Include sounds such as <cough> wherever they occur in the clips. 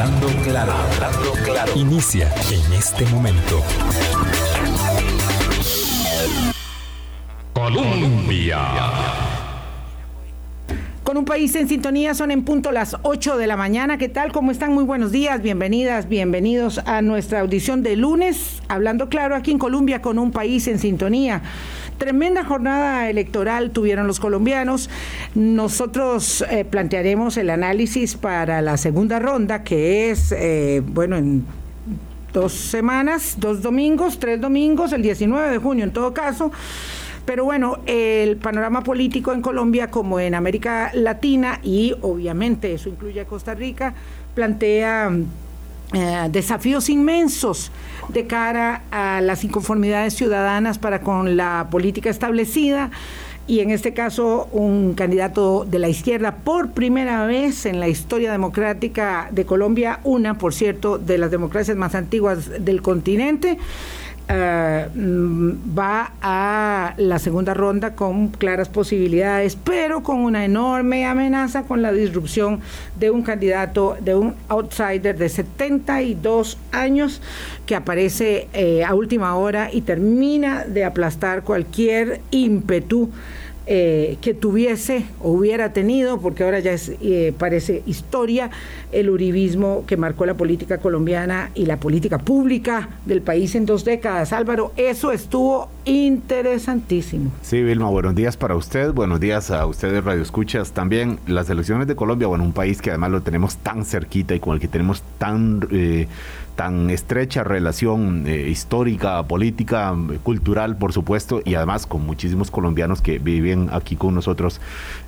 Hablando claro, hablando claro. Inicia en este momento. Colombia. Con un país en sintonía son en punto las 8 de la mañana. ¿Qué tal? ¿Cómo están? Muy buenos días. Bienvenidas, bienvenidos a nuestra audición de lunes. Hablando claro aquí en Colombia con un país en sintonía. Tremenda jornada electoral tuvieron los colombianos. Nosotros eh, plantearemos el análisis para la segunda ronda, que es, eh, bueno, en dos semanas, dos domingos, tres domingos, el 19 de junio en todo caso. Pero bueno, el panorama político en Colombia como en América Latina y obviamente eso incluye a Costa Rica, plantea eh, desafíos inmensos de cara a las inconformidades ciudadanas para con la política establecida y en este caso un candidato de la izquierda por primera vez en la historia democrática de Colombia, una por cierto de las democracias más antiguas del continente, eh, va a la segunda ronda con claras posibilidades, pero con una enorme amenaza con la disrupción de un candidato, de un outsider de 72 años que aparece eh, a última hora y termina de aplastar cualquier ímpetu eh, que tuviese o hubiera tenido, porque ahora ya es, eh, parece historia, el uribismo que marcó la política colombiana y la política pública del país en dos décadas. Álvaro, eso estuvo interesantísimo. Sí, Vilma, buenos días para usted, buenos días a ustedes Radio Escuchas. También las elecciones de Colombia, bueno, un país que además lo tenemos tan cerquita y con el que tenemos tan... Eh, tan estrecha relación histórica, política, cultural, por supuesto, y además con muchísimos colombianos que viven aquí con nosotros,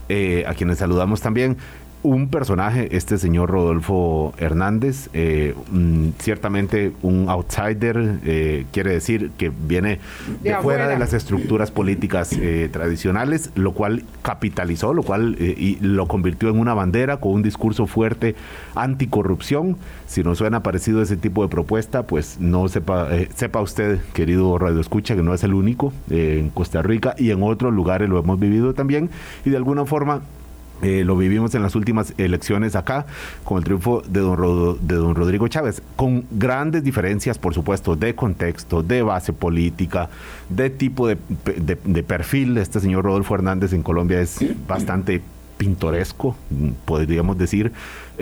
eh, a quienes saludamos también un personaje, este señor Rodolfo Hernández, eh, mm, ciertamente un outsider, eh, quiere decir que viene de, fuera de las estructuras políticas eh, tradicionales, lo cual capitalizó, lo cual y lo convirtió en una bandera con un discurso fuerte anticorrupción. Si no suena parecido ese tipo de propuesta, pues no sepa, sepa usted, querido Radio Escucha, que no es el único en Costa Rica y en otros lugares lo hemos vivido también y de alguna forma eh, lo vivimos en las últimas elecciones acá, con el triunfo de don, de don Rodrigo Chávez, con grandes diferencias, por supuesto, de contexto, de base política, de tipo de, de perfil. Este señor Rodolfo Hernández en Colombia es bastante pintoresco, podríamos decir.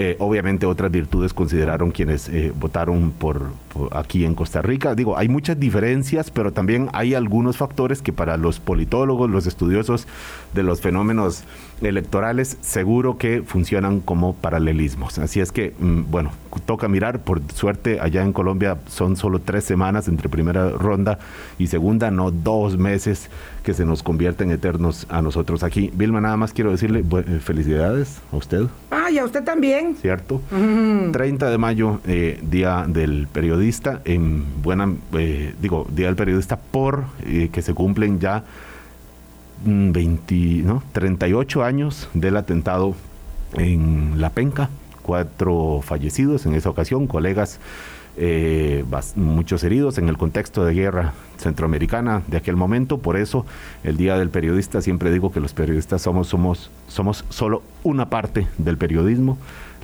Eh, obviamente otras virtudes consideraron quienes eh, votaron por, aquí en Costa Rica. Digo, hay muchas diferencias, pero también hay algunos factores que para los politólogos, los estudiosos de los fenómenos electorales, seguro que funcionan como paralelismos. Así es que, mm, bueno, toca mirar. Por suerte, allá en Colombia son solo tres semanas entre primera ronda y segunda, no dos meses que se nos convierten eternos a nosotros aquí. Vilma, nada más quiero decirle eh, felicidades a usted. Ah, y a usted también. ¿Cierto? 30 de mayo, eh, Día del Periodista, en buena, eh, digo, Día del Periodista por que se cumplen ya 20, mm, ¿no? 38 años del atentado en La Penca, cuatro fallecidos en esa ocasión, colegas eh, muchos heridos en el contexto de guerra centroamericana de aquel momento. Por eso, el Día del Periodista, siempre digo que los periodistas somos, somos, somos solo una parte del periodismo.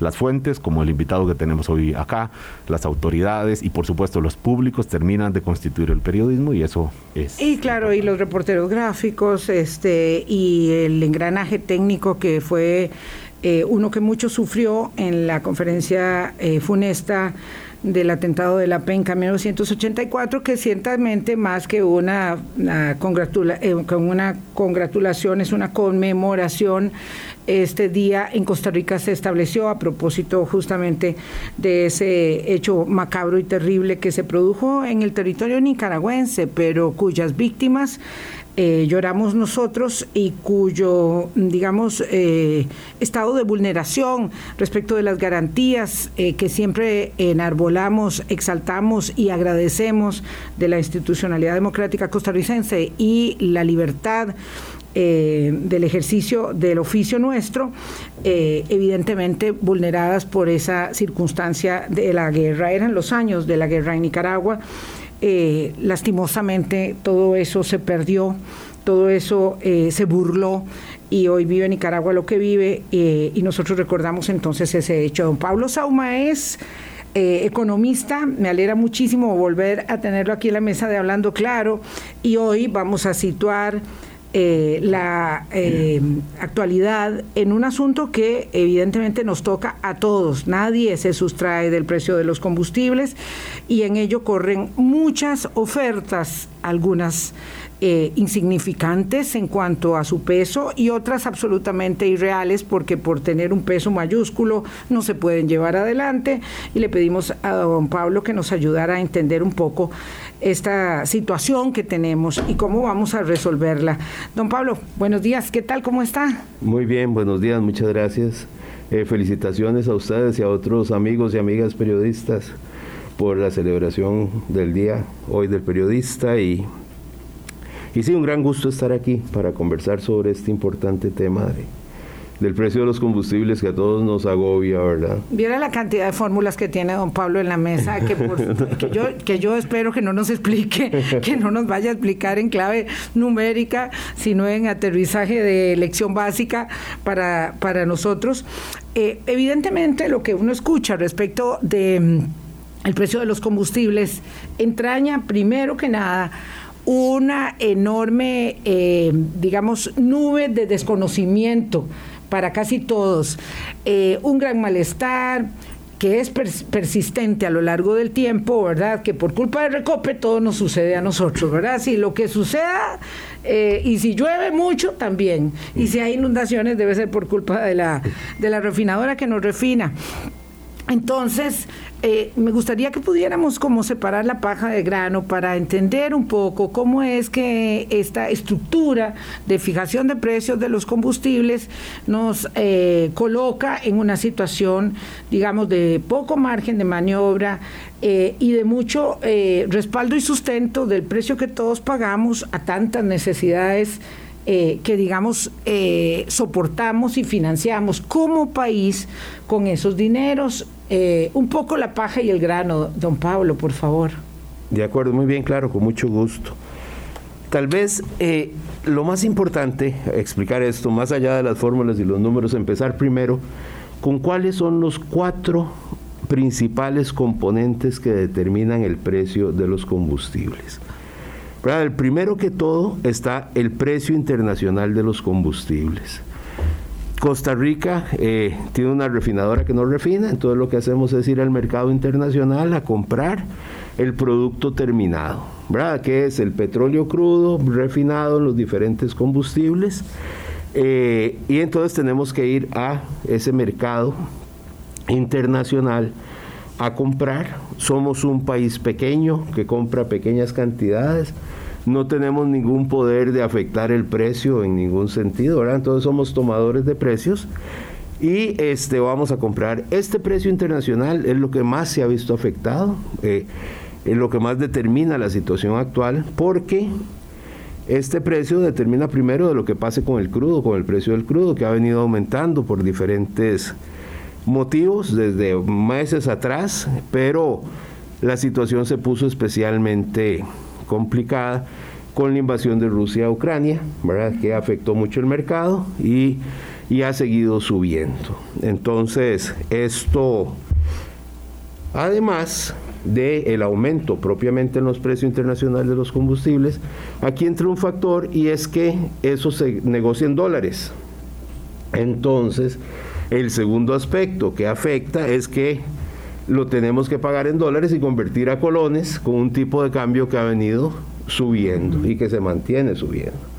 Las fuentes, como el invitado que tenemos hoy acá, las autoridades y por supuesto los públicos terminan de constituir el periodismo y eso es. Y claro, y los reporteros gráficos, este, y el engranaje técnico que fue eh, uno que mucho sufrió en la conferencia eh, funesta del atentado de la PENCA en 1984, que ciertamente más que una, congratula, eh, una congratulación, es una conmemoración. Este día en Costa Rica se estableció a propósito justamente de ese hecho macabro y terrible que se produjo en el territorio nicaragüense, pero cuyas víctimas eh, lloramos nosotros y cuyo, digamos, eh, estado de vulneración respecto de las garantías eh, que siempre enarbolamos, exaltamos y agradecemos de la institucionalidad democrática costarricense y la libertad del ejercicio del oficio nuestro, evidentemente vulneradas por esa circunstancia de la guerra. Eran los años de la guerra en Nicaragua. Eh, lastimosamente todo eso se perdió todo eso eh, se burló y hoy vive Nicaragua lo que vive eh, y nosotros recordamos entonces ese hecho. Don Pablo Sauma es eh, economista, me alegra muchísimo volver a tenerlo aquí en la mesa de Hablando Claro y hoy vamos a situar eh, la eh, actualidad en un asunto que evidentemente nos toca a todos. Nadie se sustrae del precio de los combustibles y en ello corren muchas ofertas, algunas eh, insignificantes en cuanto a su peso y otras absolutamente irreales porque por tener un peso mayúsculo no se pueden llevar adelante y le pedimos a don Pablo que nos ayudara a entender un poco esta situación que tenemos y cómo vamos a resolverla. Don Pablo, buenos días, ¿qué tal? ¿Cómo está? Muy bien, buenos días, muchas gracias. Eh, felicitaciones a ustedes y a otros amigos y amigas periodistas por la celebración del día hoy del periodista y y sí, un gran gusto estar aquí para conversar sobre este importante tema del precio de los combustibles que a todos nos agobia, ¿verdad? Viera la cantidad de fórmulas que tiene don Pablo en la mesa, <laughs> que, yo, que yo espero que no nos explique, que no nos vaya a explicar en clave numérica, sino en aterrizaje de lección básica para, para nosotros. Eh, evidentemente, lo que uno escucha respecto de mm, el precio de los combustibles entraña primero que nada una enorme, eh, digamos, nube de desconocimiento para casi todos, eh, un gran malestar que es persistente a lo largo del tiempo, ¿verdad? Que por culpa del recope todo nos sucede a nosotros, ¿verdad? Si lo que suceda, eh, y si llueve mucho, también. Y si hay inundaciones, debe ser por culpa de la, de la refinadora que nos refina. Entonces, eh, me gustaría que pudiéramos como separar la paja de grano para entender un poco cómo es que esta estructura de fijación de precios de los combustibles nos eh, coloca en una situación, digamos, de poco margen de maniobra eh, y de mucho respaldo y sustento del precio que todos pagamos a tantas necesidades que digamos soportamos y financiamos como país con esos dineros eh, un poco la paja y el grano, don Pablo, por favor. De acuerdo, muy bien, claro, con mucho gusto. Tal vez eh, lo más importante, explicar esto, más allá de las fórmulas y los números, empezar primero con cuáles son los cuatro principales componentes que determinan el precio de los combustibles. El primero que todo está el precio internacional de los combustibles. Costa Rica eh, tiene una refinadora que no refina, entonces lo que hacemos es ir al mercado internacional a comprar el producto terminado, ¿verdad? Que es el petróleo crudo refinado los diferentes combustibles. Eh, y entonces tenemos que ir a ese mercado internacional a comprar. Somos un país pequeño que compra pequeñas cantidades no tenemos ningún poder de afectar el precio en ningún sentido, ¿verdad? Entonces somos tomadores de precios y este, vamos a comprar. Este precio internacional es lo que más se ha visto afectado, eh, es lo que más determina la situación actual, porque este precio determina primero de lo que pase con el crudo, con el precio del crudo, que ha venido aumentando por diferentes motivos desde meses atrás, pero la situación se puso especialmente complicada con la invasión de Rusia a Ucrania, ¿verdad? que afectó mucho el mercado y, ha seguido subiendo. Entonces, esto, además del el aumento propiamente en los precios internacionales de los combustibles, aquí entra un factor y es que eso se negocia en dólares. Entonces, el segundo aspecto que afecta es que lo tenemos que pagar en dólares y convertir a colones con un tipo de cambio que ha venido subiendo y que se mantiene subiendo.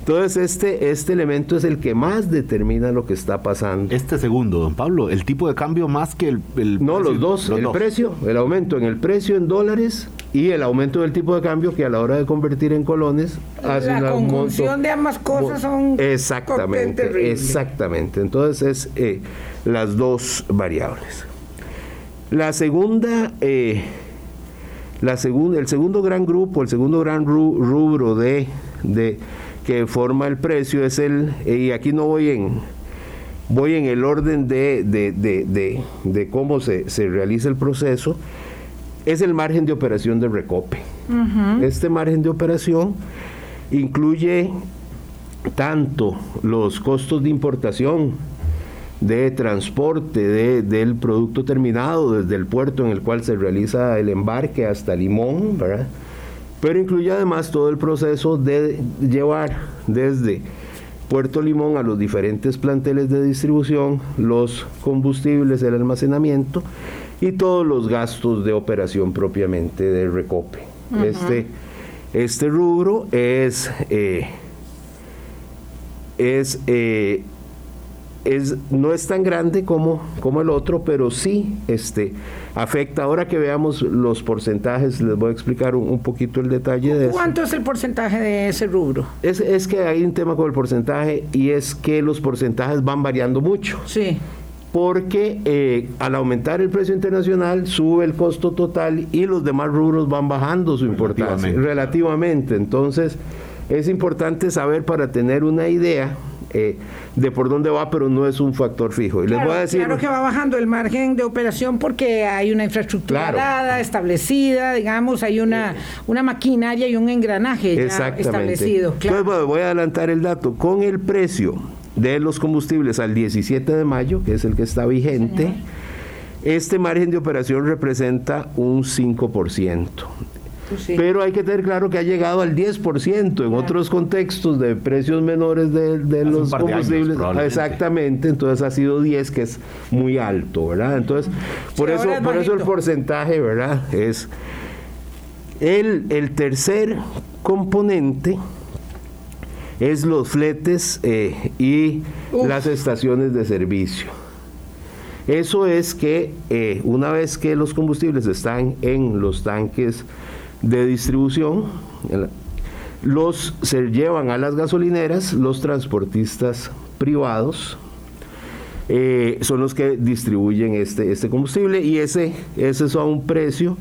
Entonces, este, este elemento es el que más determina lo que está pasando. Este segundo, don Pablo, el tipo de cambio más que el... no, los dos, el precio, el aumento en el precio en dólares y el aumento del tipo de cambio que a la hora de convertir en colones hace La conjunción de ambas cosas son... Exactamente, exactamente. Entonces, es eh, las dos variables. La segunda, eh, la segunda, el segundo gran grupo, el segundo gran rubro de, de que forma el precio es el, y aquí no voy en, voy en el orden de, de, cómo se, se, realiza el proceso, es el margen de operación de recope. Este margen de operación incluye tanto los costos de importación, de transporte de, del producto terminado desde el puerto en el cual se realiza el embarque hasta Limón, ¿verdad? Pero incluye además todo el proceso de llevar desde Puerto Limón a los diferentes planteles de distribución, los combustibles, el almacenamiento y todos los gastos de operación propiamente de recope. este, este rubro es, eh, es eh, es, no es tan grande como, como el otro, pero sí este, afecta. Ahora que veamos los porcentajes, les voy a explicar un, poquito el detalle de ¿Cuánto es el porcentaje de ese rubro? Es, es que hay un tema con el porcentaje y es que los porcentajes van variando mucho. Sí porque eh, al aumentar el precio internacional sube el costo total y los demás rubros van bajando su importancia relativamente. Entonces es importante saber para tener una idea eh, de por dónde va, pero no es un factor fijo. Y claro, les voy a decir. Claro que va bajando el margen de operación porque hay una infraestructura dada, establecida, digamos, hay una, una maquinaria y un engranaje ya establecido. Entonces, voy a adelantar el dato. Con el precio de los combustibles al 17 de mayo, que es el que está vigente, este margen de operación representa un 5%. Pues Pero hay que tener claro que ha llegado al 10% en otros contextos de precios menores de, los combustibles. exactamente, entonces ha sido 10, que es muy alto, ¿verdad? Entonces, por eso, por eso el porcentaje, ¿verdad? Es el, el tercer componente es los fletes eh, y las estaciones de servicio. Eso es que eh, una vez que los combustibles están en los tanques de distribución, los se llevan a las gasolineras los transportistas privados, eh, son los que distribuyen este, este combustible y ese, ese es a un precio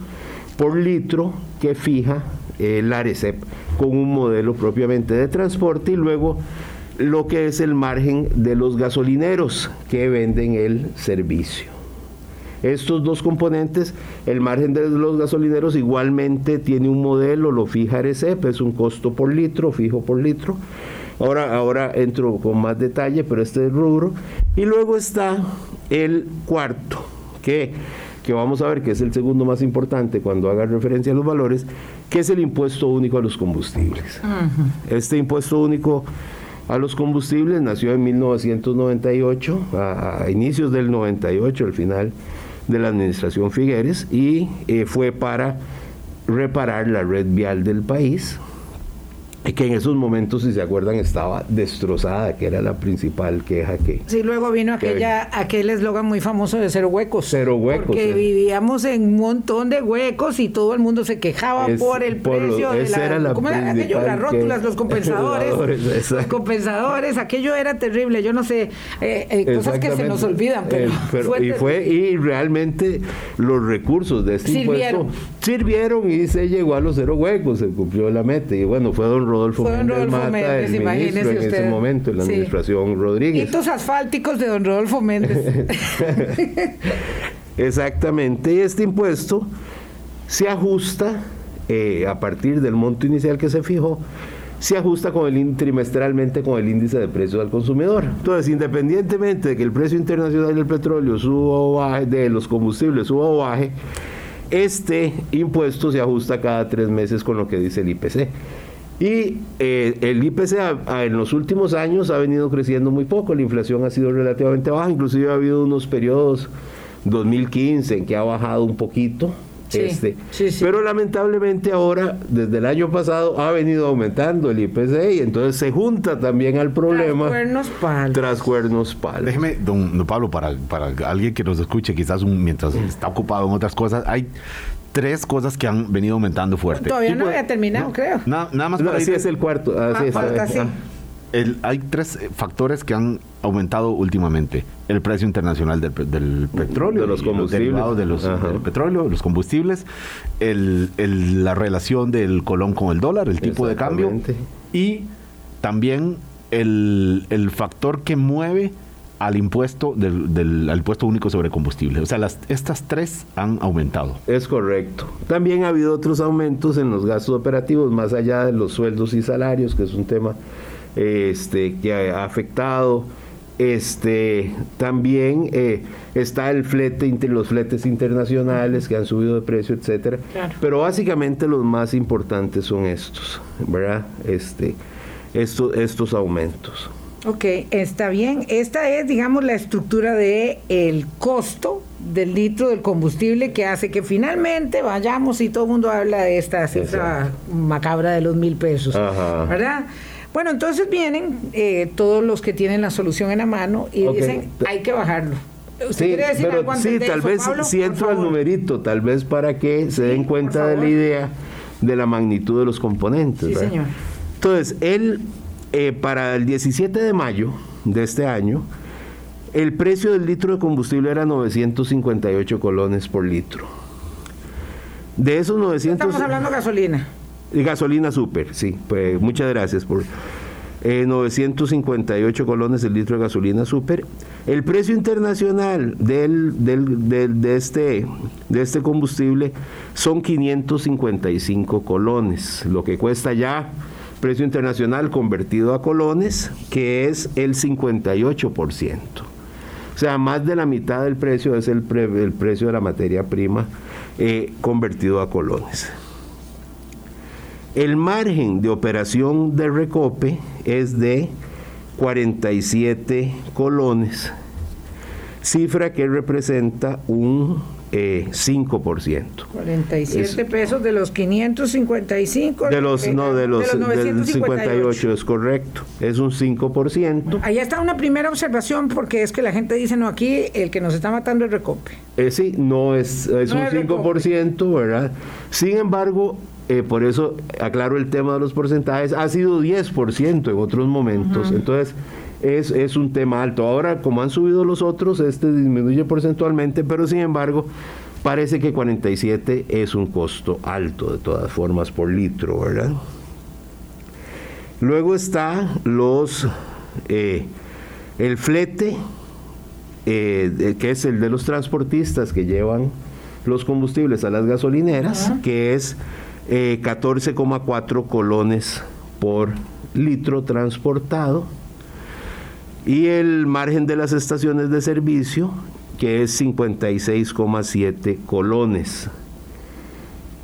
por litro que fija el ARECEP con un modelo propiamente de transporte y luego lo que es el margen de los gasolineros que venden el servicio. Estos dos componentes, el margen de los gasolineros igualmente tiene un modelo, lo fija ARECEP, es un costo por litro, fijo por litro. Ahora, ahora entro con más detalle, pero este es el rubro. Y luego está el cuarto, que, que vamos a ver que es el segundo más importante cuando haga referencia a los valores, que es el impuesto único a los combustibles. Este impuesto único a los combustibles nació en 1998, a, a inicios del 98, al final de la administración Figueres y eh, fue para reparar la red vial del país que en esos momentos, si se acuerdan, estaba destrozada, que era la principal queja que... Sí, luego vino aquella, aquel eslogan muy famoso de cero huecos. Cero huecos. Porque vivíamos en un montón de huecos y todo el mundo se quejaba por el precio de la... ¿Cómo era aquello? Las rótulas, los <laughs> compensadores. los compensadores, aquello era terrible. Yo no sé, eh, eh, cosas que se nos olvidan, pero... y fue, y realmente los recursos de este sirvieron. impuesto sirvieron y se llegó a los cero huecos, se cumplió la meta. Y bueno, fue don Rodolfo Méndez Mata, el ministro en ese momento, en la administración Rodríguez. Estos asfálticos de don Rodolfo Méndez. <laughs> Exactamente, y este impuesto se ajusta eh, a partir del monto inicial que se fijó, se ajusta con el trimestralmente con el índice de precios al consumidor. Entonces, independientemente de que el precio internacional del petróleo suba o baje, de los combustibles suba o baje, este impuesto se ajusta cada tres meses con lo que dice el IPC. Y eh, el IPC en los últimos años ha venido creciendo muy poco, la inflación ha sido relativamente baja, inclusive ha habido unos periodos 2015 en que ha bajado un poquito, este, Pero lamentablemente ahora, desde el año pasado, ha venido aumentando el IPC y entonces se junta también al problema. Tras cuernos palos. Tras cuernos palos. Déjeme, don, Pablo, para, para alguien que nos escuche, quizás mientras está ocupado en otras cosas, hay tres cosas que han venido aumentando fuerte. Todavía no había terminado, creo. nada más para así es el cuarto. Así ah, es, hay tres factores que han aumentado últimamente. El precio internacional del, petróleo, de los combustibles, de los, del petróleo, los combustibles, la relación del colón con el dólar, el tipo de cambio y también el, factor que mueve al impuesto del, del al impuesto único sobre combustible. O sea, las, estas tres han aumentado. Es correcto. También ha habido otros aumentos en los gastos operativos, más allá de los sueldos y salarios, que es un tema este, que ha afectado. Este, también eh, está el flete, los fletes internacionales que han subido de precio, etcétera. Claro. Pero básicamente los más importantes son estos, ¿verdad? Este, estos, estos aumentos. Ok, está bien. Esta es, digamos, la estructura de el costo del litro del combustible que hace que finalmente vayamos y todo el mundo habla de esta cifra macabra de los mil pesos, Ajá. ¿verdad? Bueno, entonces vienen eh, todos los que tienen la solución en la mano y dicen, hay que bajarlo. ¿Usted Sí, quiere decir pero algo antes sí, de tal eso, vez Pablo? si entro al numerito, tal vez para que se den cuenta de la idea de la magnitud de los componentes. Sí, señor. Entonces, él, eh, para el 17 de mayo de este año, el precio del litro de combustible era 958 colones por litro. De esos 900... Estamos hablando de gasolina. Gasolina super, sí. Pues muchas gracias por eh, 958 colones el litro de gasolina super. El precio internacional del, del- del- de, este, de este combustible son 555 colones, lo que cuesta ya precio internacional convertido a colones, que es el 58%. O sea, más de la mitad del precio es el, pre- el precio de la materia prima eh, convertido a colones. El margen de operación de recope es de 47 colones, cifra que representa un eh, 5%. 47 pesos de los 555. De los, no, de los, del 958. 58 es correcto, es un 5%. Ahí está una primera observación porque es que la gente dice, no, aquí el que nos está matando es recope. Eh, sí, no es, es No un es 5%, ¿verdad? Sin embargo, eh, por eso aclaro el tema de los porcentajes, ha sido 10% en otros momentos. Entonces, es, es un tema alto. Ahora, como han subido los otros, este disminuye porcentualmente, pero sin embargo, parece que 47 es un costo alto de todas formas por litro, ¿verdad? Luego está los eh, el flete, eh, que es el de los transportistas que llevan los combustibles a las gasolineras, que es eh, 14,4 colones por litro transportado. Y el margen de las estaciones de servicio, que es 56,7 colones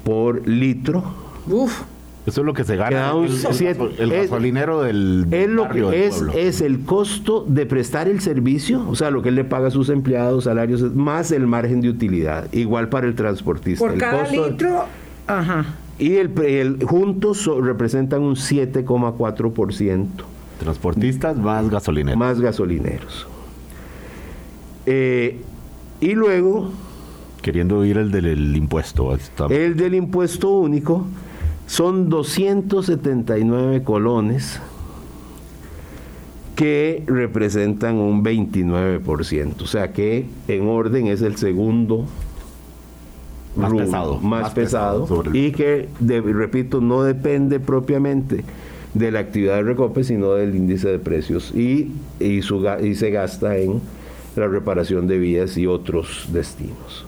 por litro. Uf, Eso es lo que se gana Queda un el, el- siete- el es- gasolinero del, Es lo barrio que del es, pueblo. es el costo de prestar el servicio, o sea, lo que él le paga a sus empleados, salarios, más el margen de utilidad, igual para el transportista. por El cada costo- litro, ajá. Y el, juntos representan un 7,4% Transportistas más gasolineros. más gasolineros. Eh, y luego, Queriendo oír el del impuesto. Está- el del impuesto único son 279 colones que representan un 29%. O sea que en orden es el segundo Más pesado, más, más pesado, pesado sobre el- y que, de- repito, no depende propiamente de la actividad de recope, sino del índice de precios y, y, su ga- y se gasta en la reparación de vías y otros destinos.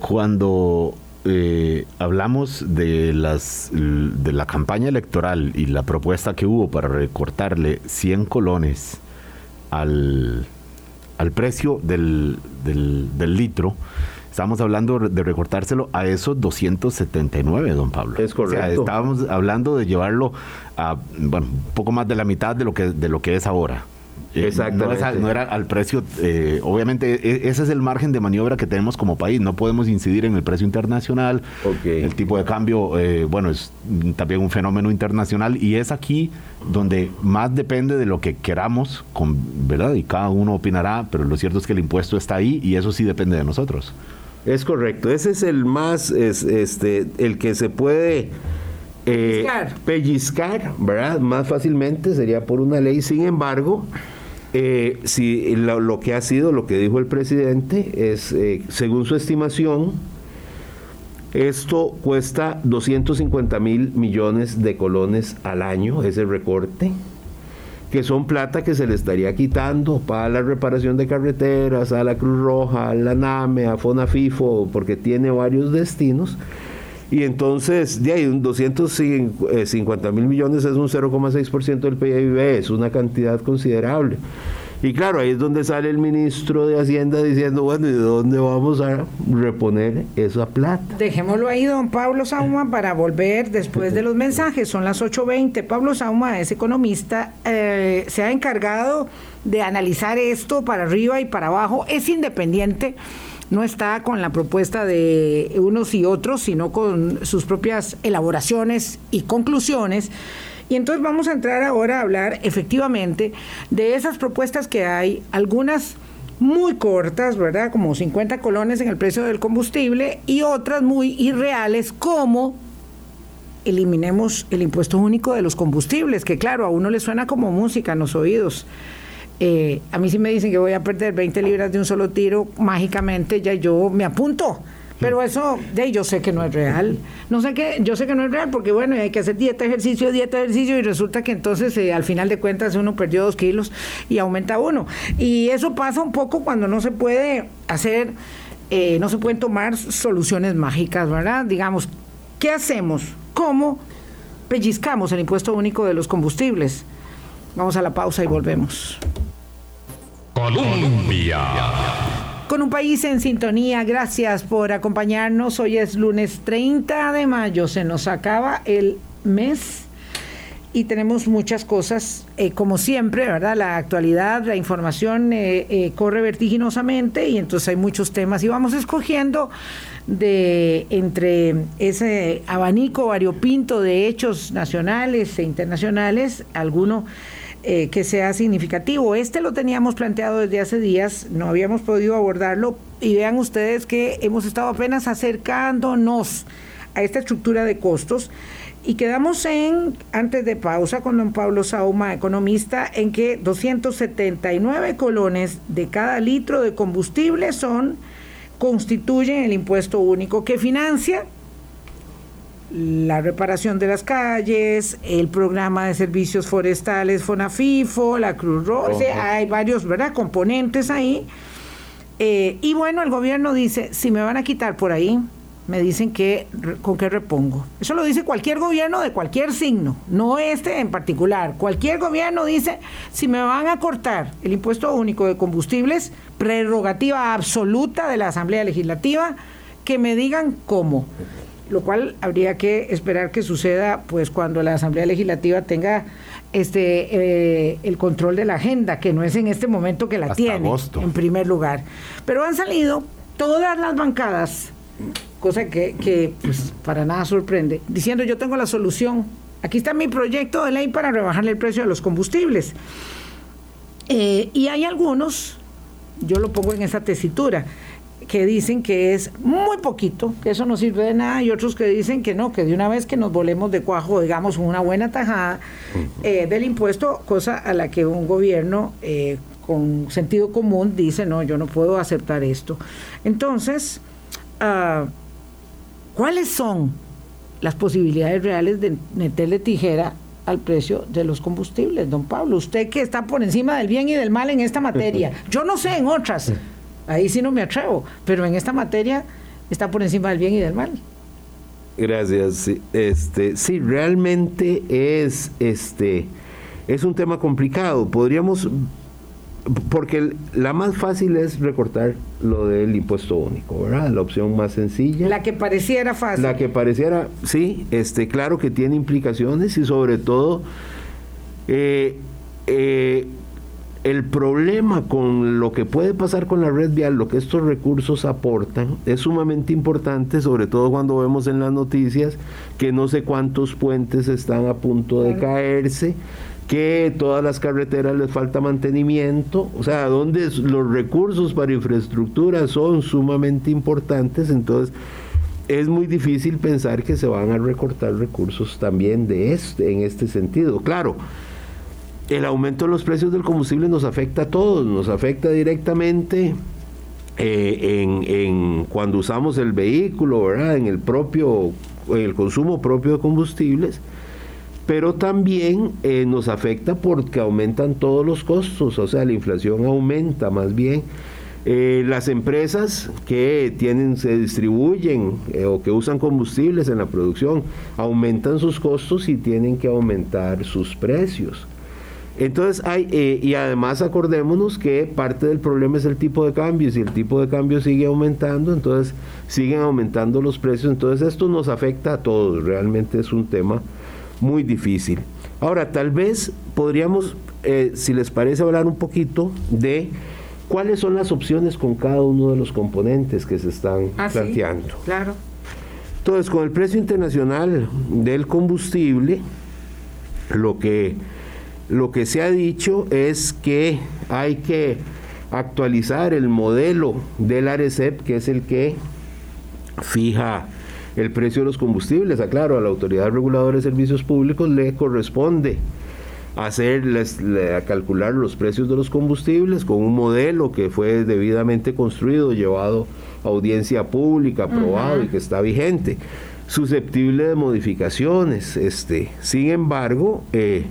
Cuando eh, hablamos de las de la campaña electoral y la propuesta que hubo para recortarle 100 colones al, al precio del, del, del litro, estamos hablando de recortárselo a esos 279, don Pablo. Es O sea, correcto. estábamos hablando de llevarlo a bueno, un poco más de la mitad de lo que, de lo que es ahora. Eh, Exactamente. No, es no era al precio, eh, obviamente e- ese es el margen de maniobra que tenemos como país, no podemos incidir en el precio internacional, Ok. el tipo de cambio, eh, bueno, es también un fenómeno internacional y es aquí donde más depende de lo que queramos, con, ¿verdad? Y cada uno opinará, pero lo cierto es que el impuesto está ahí y eso sí depende de nosotros. Es correcto, ese es el más, es, este, el que se puede eh, Pellizcar. pellizcar, ¿verdad? Más fácilmente sería por una ley. Sin embargo, eh, si lo, lo que ha sido, lo que dijo el presidente, es, eh, según su estimación, esto cuesta 250 mil millones de colones al año, ese recorte. Que son plata que se le estaría quitando para la reparación de carreteras, a la Cruz Roja, a la NAME, a FONAFIFO, porque tiene varios destinos. Y entonces, de ahí, 250 mil millones es un 0,6% del PIB, es una cantidad considerable. Y claro, ahí es donde sale el ministro de Hacienda diciendo, bueno, ¿y de dónde vamos a reponer esa plata? Dejémoslo ahí, don Pablo Sauma, <clears throat> para volver después de los mensajes. Son las 8.20. Pablo Sauma es economista, eh, se ha encargado de analizar esto para arriba y para abajo. Es independiente no está con la propuesta de unos y otros, sino con sus propias elaboraciones y conclusiones. Y entonces vamos a entrar ahora a hablar efectivamente de esas propuestas que hay, algunas muy cortas, ¿verdad? Como 50 colones en el precio del combustible y otras muy irreales como eliminemos el impuesto único de los combustibles, que claro, a uno le suena como música en los oídos. Eh, a mí sí me dicen que voy a perder 20 libras de un solo tiro, mágicamente ya yo me apunto. Pero eso, de yo sé que no es real. No sé qué, yo sé que no es real porque bueno, hay que hacer dieta, ejercicio, dieta, ejercicio y resulta que entonces eh, al final de cuentas uno perdió dos kilos y aumenta uno. Y eso pasa un poco cuando no se puede hacer, eh, no se pueden tomar soluciones mágicas, ¿verdad? Digamos, ¿qué hacemos? ¿Cómo pellizcamos el impuesto único de los combustibles? Vamos a la pausa y volvemos. Colombia con un país en sintonía. Gracias por acompañarnos. Hoy es lunes 30 de mayo. Se nos acaba el mes y tenemos muchas cosas, eh, como siempre, ¿verdad? La actualidad, la información eh, eh, corre vertiginosamente y entonces hay muchos temas y vamos escogiendo de entre ese abanico variopinto de hechos nacionales e internacionales, alguno eh, que sea significativo. Este lo teníamos planteado desde hace días, no habíamos podido abordarlo y vean ustedes que hemos estado apenas acercándonos a esta estructura de costos y quedamos en, antes de pausa con don Pablo Sauma, economista, en que 279 colones de cada litro de combustible son, constituyen el impuesto único que financia la reparación de las calles, el programa de servicios forestales FONAFIFO, la Cruz Roja, hay varios ¿verdad? componentes ahí. Eh, y bueno, el gobierno dice, si me van a quitar por ahí, me dicen que con qué repongo. Eso lo dice cualquier gobierno de cualquier signo, no este en particular. Cualquier gobierno dice, si me van a cortar el impuesto único de combustibles, prerrogativa absoluta de la Asamblea Legislativa, que me digan cómo lo cual habría que esperar que suceda pues cuando la Asamblea Legislativa tenga este eh, el control de la agenda, que no es en este momento que la tiene en primer lugar. Pero han salido todas las bancadas, cosa que, que pues, para nada sorprende, diciendo yo tengo la solución. Aquí está mi proyecto de ley para rebajarle el precio de los combustibles. Eh, y hay algunos, yo lo pongo en esa tesitura, que dicen que es muy poquito, que eso no sirve de nada, y otros que dicen que no, que de una vez que nos volemos de cuajo, digamos, una buena tajada eh, del impuesto, cosa a la que un gobierno eh, con sentido común dice, no, yo no puedo aceptar esto. Entonces, ah, ¿cuáles son las posibilidades reales de meterle tijera al precio de los combustibles, don Pablo? Usted que está por encima del bien y del mal en esta materia. <laughs> Yo no sé en otras. Ahí sí no me atrevo, pero en esta materia está por encima del bien y del mal. Gracias. Este, sí, realmente es, este, es un tema complicado. Podríamos, porque la más fácil es recortar lo del impuesto único, ¿verdad? La opción más sencilla. La que pareciera fácil. La que pareciera, sí, este, claro que tiene implicaciones y sobre todo eh, eh, el problema con lo que puede pasar con la red vial, lo que estos recursos aportan, es sumamente importante, sobre todo cuando vemos en las noticias que no sé cuántos puentes están a punto de caerse, que todas las carreteras les falta mantenimiento, o sea, donde los recursos para infraestructura son sumamente importantes, entonces es muy difícil pensar que se van a recortar recursos también de este, en este sentido. Claro, el aumento de los precios del combustible nos afecta a todos, nos afecta directamente eh, en, cuando usamos el vehículo, ¿verdad? En el propio, el consumo propio de combustibles, pero también eh, nos afecta porque aumentan todos los costos, o sea, la inflación aumenta más bien. Eh, las empresas que tienen, se distribuyen o que usan combustibles en la producción aumentan sus costos y tienen que aumentar sus precios. Entonces hay, y además acordémonos que parte del problema es el tipo de cambio, y si el tipo de cambio sigue aumentando, entonces siguen aumentando los precios, entonces esto nos afecta a todos, realmente es un tema muy difícil. Ahora, tal vez podríamos, eh, si les parece, hablar un poquito de cuáles son las opciones con cada uno de los componentes que se están ah, planteando. claro. Entonces, con el precio internacional del combustible, lo que, lo que se ha dicho es que hay que actualizar el modelo del ARECEP, que es el que fija el precio de los combustibles. Aclaro, a la Autoridad Reguladora de Servicios Públicos le corresponde hacer, a calcular los precios de los combustibles con un modelo que fue debidamente construido, llevado a audiencia pública, aprobado y que está vigente, susceptible de modificaciones. Este, sin embargo, eh,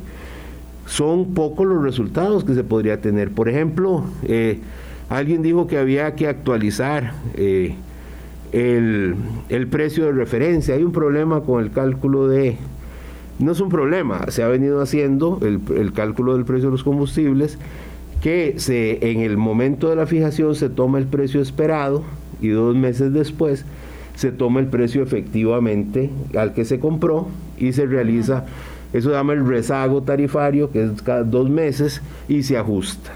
son pocos los resultados que se podría tener. Por ejemplo, eh, alguien dijo que había que actualizar eh, el, precio de referencia. Hay un problema con el cálculo de... No es un problema, se ha venido haciendo el, cálculo del precio de los combustibles, que se, en el momento de la fijación se toma el precio esperado y dos meses después se toma el precio efectivamente al que se compró y se realiza, eso se llama el rezago tarifario, que es cada dos meses y se ajusta.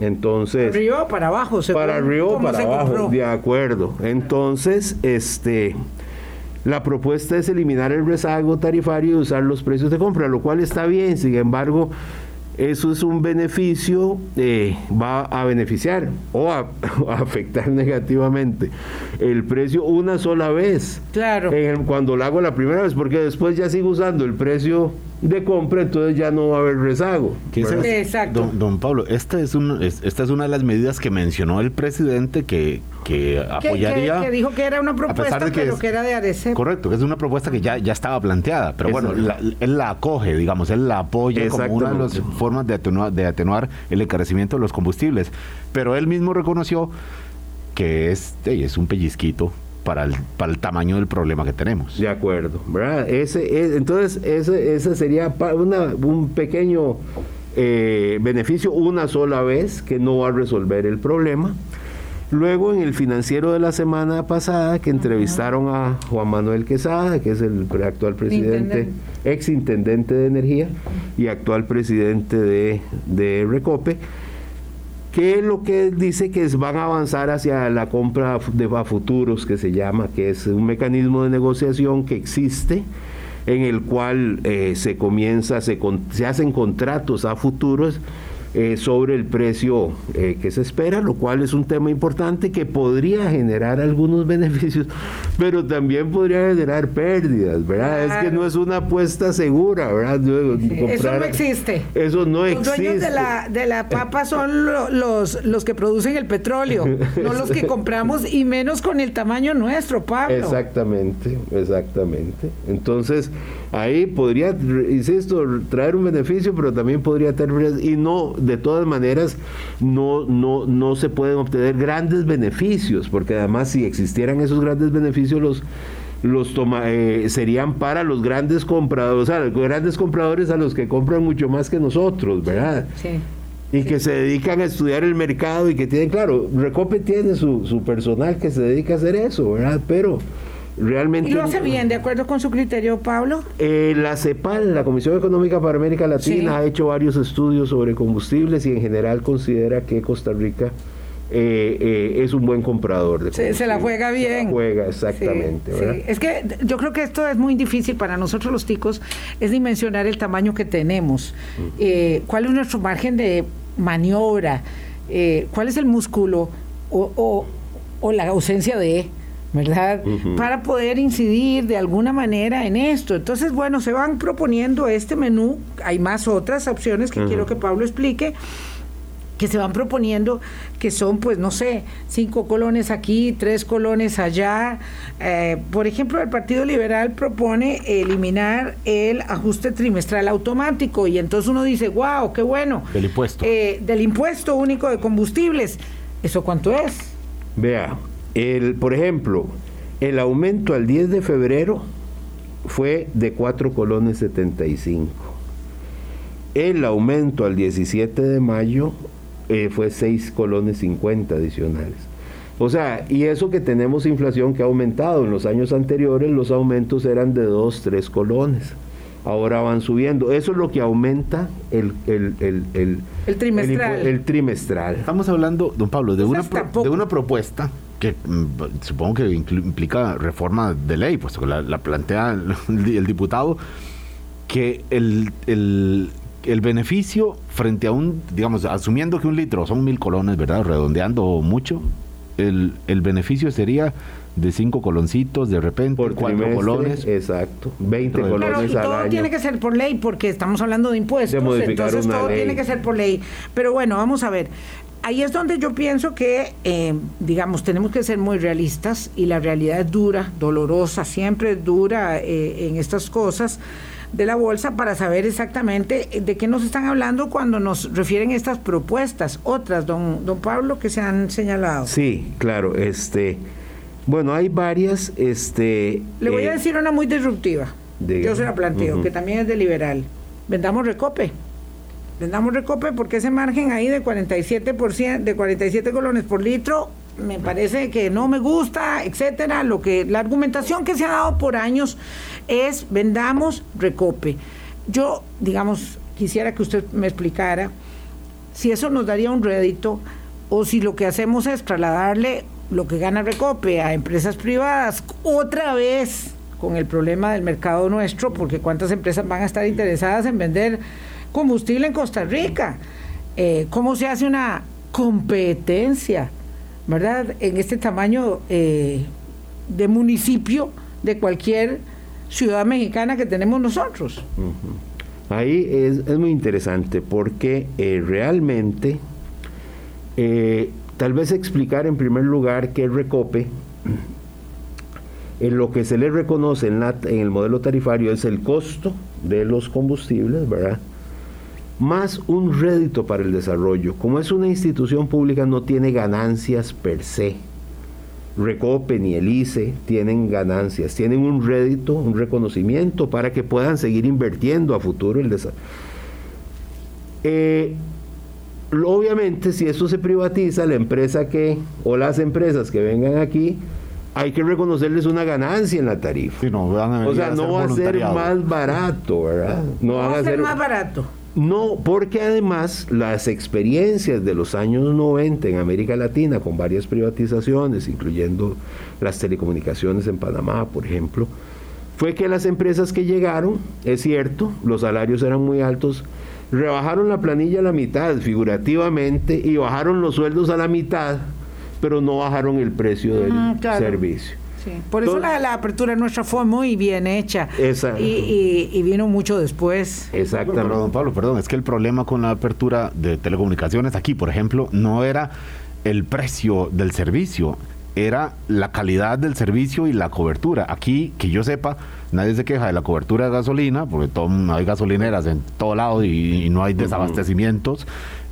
Entonces. Para arriba o para abajo, Para arriba o para abajo, de acuerdo. Entonces, este. La propuesta es eliminar el rezago tarifario y usar los precios de compra, lo cual está bien, sin embargo, eso es un beneficio, eh, va a beneficiar o a, <laughs> afectar negativamente el precio una sola vez. Claro. cuando lo hago la primera vez, porque después ya sigo usando el precio de compra, entonces ya no va a haber rezago. Exacto. Don, Pablo, esta es, un, esta es una de las medidas que mencionó el presidente que, que apoyaría. Que, dijo que era una propuesta, pero que era de ADC. Correcto, que es una propuesta que ya, ya estaba planteada, pero bueno, él la acoge, digamos, él la apoya como una de las formas de atenuar, de atenuar el encarecimiento de los combustibles. Pero él mismo reconoció que es, es un pellizquito para el, para el tamaño del problema que tenemos. De acuerdo, ¿verdad? Ese, entonces, ese, ese sería una, un pequeño eh, beneficio una sola vez que no va a resolver el problema. Luego en el financiero de la semana pasada que entrevistaron a Juan Manuel Quesada, que es el actual presidente, ex intendente de energía y actual presidente de, de Recope, que lo que dice que es, van a avanzar hacia la compra de futuros, que se llama, que es un mecanismo de negociación que existe, en el cual eh, se comienza, se, se hacen contratos a futuros eh, sobre el precio eh, que se espera, lo cual es un tema importante que podría generar algunos <laughs> beneficios, pero también podría generar pérdidas, ¿verdad? Es que no es una apuesta segura, ¿verdad? eso no existe. Eso no existe. Los dueños de la, de la papa son los, los que producen el petróleo, <laughs> no los que compramos y menos con el tamaño nuestro, Pablo. Exactamente, exactamente. Entonces, ahí podría, insisto, traer un beneficio, pero también podría tener, y no de todas maneras no, no, no se pueden obtener grandes beneficios, porque además si existieran esos grandes beneficios los los toma, eh, serían para los grandes compradores, o sea, los grandes compradores a los que compran mucho más que nosotros, ¿verdad? Sí. Y que se dedican a estudiar el mercado y que tienen, claro, Recope tiene su, su personal que se dedica a hacer eso, ¿verdad? Pero realmente... ¿Y lo hace bien, de acuerdo con su criterio, Pablo? Eh, la CEPAL, la Comisión Económica para América Latina, ha hecho varios estudios sobre combustibles y en general considera que Costa Rica eh, eh, es un buen comprador de se, se, la juega bien. juega, exactamente. Es que yo creo que esto es muy difícil para nosotros los ticos, es dimensionar el tamaño que tenemos. ¿Cuál es nuestro margen de maniobra? ¿Cuál es el músculo o, o la ausencia de ¿verdad? Para poder incidir de alguna manera en esto. Entonces, bueno, se van proponiendo este menú, hay más otras opciones que quiero que Pablo explique. que se van proponiendo, que son, pues, no sé, cinco colones aquí, tres colones allá. Eh, por ejemplo, el Partido Liberal propone eliminar el ajuste trimestral automático y entonces uno dice, wow, qué bueno. Del impuesto. Eh, del impuesto único de combustibles. ¿Eso cuánto es? Vea, el, por ejemplo, el aumento al 10 de febrero fue de 4 colones 75. El aumento al 17 de mayo eh, fue 6 colones 50 adicionales. O sea, y eso que tenemos inflación que ha aumentado. En los años anteriores los aumentos eran de 2, 3 colones. Ahora van subiendo. Eso es lo que aumenta el, el, el, el trimestral. El, trimestral. Estamos hablando, don Pablo, de, una, de una propuesta que mm, supongo que implica reforma de ley, puesto que la, plantea el, diputado, que el, el, el, beneficio frente a un, digamos, asumiendo que un litro son mil colones, ¿verdad? Redondeando mucho, el, el beneficio sería de cinco coloncitos, de repente, por cuatro colones. Exacto, 20 colones Pero, todo tiene que ser por ley, porque estamos hablando de impuestos. entonces todo tiene que ser por ley. Pero bueno, vamos a ver. Ahí es donde yo pienso que, eh, digamos, tenemos que ser muy realistas y la realidad es dura, dolorosa, siempre es dura eh, en estas cosas de la bolsa para saber exactamente de qué nos están hablando cuando nos refieren estas propuestas, otras, don, don Pablo, que se han señalado. Sí, claro, este bueno, hay varias. Este, Le voy a eh, decir una muy disruptiva. Yo se la planteo, que también es de liberal. Vendamos recope. Vendamos recope porque ese margen ahí de 47%, de 47 colones por litro, me parece que no me gusta, etcétera. Lo que, la argumentación que se ha dado por años es vendamos recope. Yo, digamos, quisiera que usted me explicara si eso nos daría un rédito o si lo que hacemos es trasladarle lo que gana Recope a empresas privadas, otra vez con el problema del mercado nuestro, porque cuántas empresas van a estar interesadas en vender combustible en Costa Rica. Eh, ¿Cómo se hace una competencia, verdad, en este tamaño eh, de municipio de cualquier ciudad mexicana que tenemos nosotros? Ahí es, muy interesante porque eh, realmente Tal vez explicar en primer lugar que el recope, en lo que se le reconoce en, en el modelo tarifario es el costo de los combustibles, ¿verdad? Más un rédito para el desarrollo. Como es una institución pública, no tiene ganancias per se. Recope ni el ICE tienen ganancias, tienen un rédito, un reconocimiento para que puedan seguir invirtiendo a futuro el desarrollo. Eh, obviamente si eso se privatiza, la empresa que, o las empresas que vengan aquí, hay que reconocerles una ganancia en la tarifa. no o sea, no va a ser más barato, ¿verdad? No, va a ser más barato. No, porque además las experiencias de los años 90 en América Latina con varias privatizaciones, incluyendo las telecomunicaciones en Panamá, por ejemplo, fue que las empresas que llegaron, es cierto, los salarios eran muy altos, rebajaron la planilla a la mitad, figurativamente, y bajaron los sueldos a la mitad, pero no bajaron el precio del servicio. Por eso la, apertura nuestra fue muy bien hecha. Y, y, vino mucho después. Exactamente. Pero, don Pablo, perdón, es que el problema con la apertura de telecomunicaciones aquí, por ejemplo, no era el precio del servicio, era la calidad del servicio y la cobertura. Aquí, que yo sepa, nadie se queja de la cobertura de gasolina, porque todo, hay gasolineras en todo lado y, no hay desabastecimientos.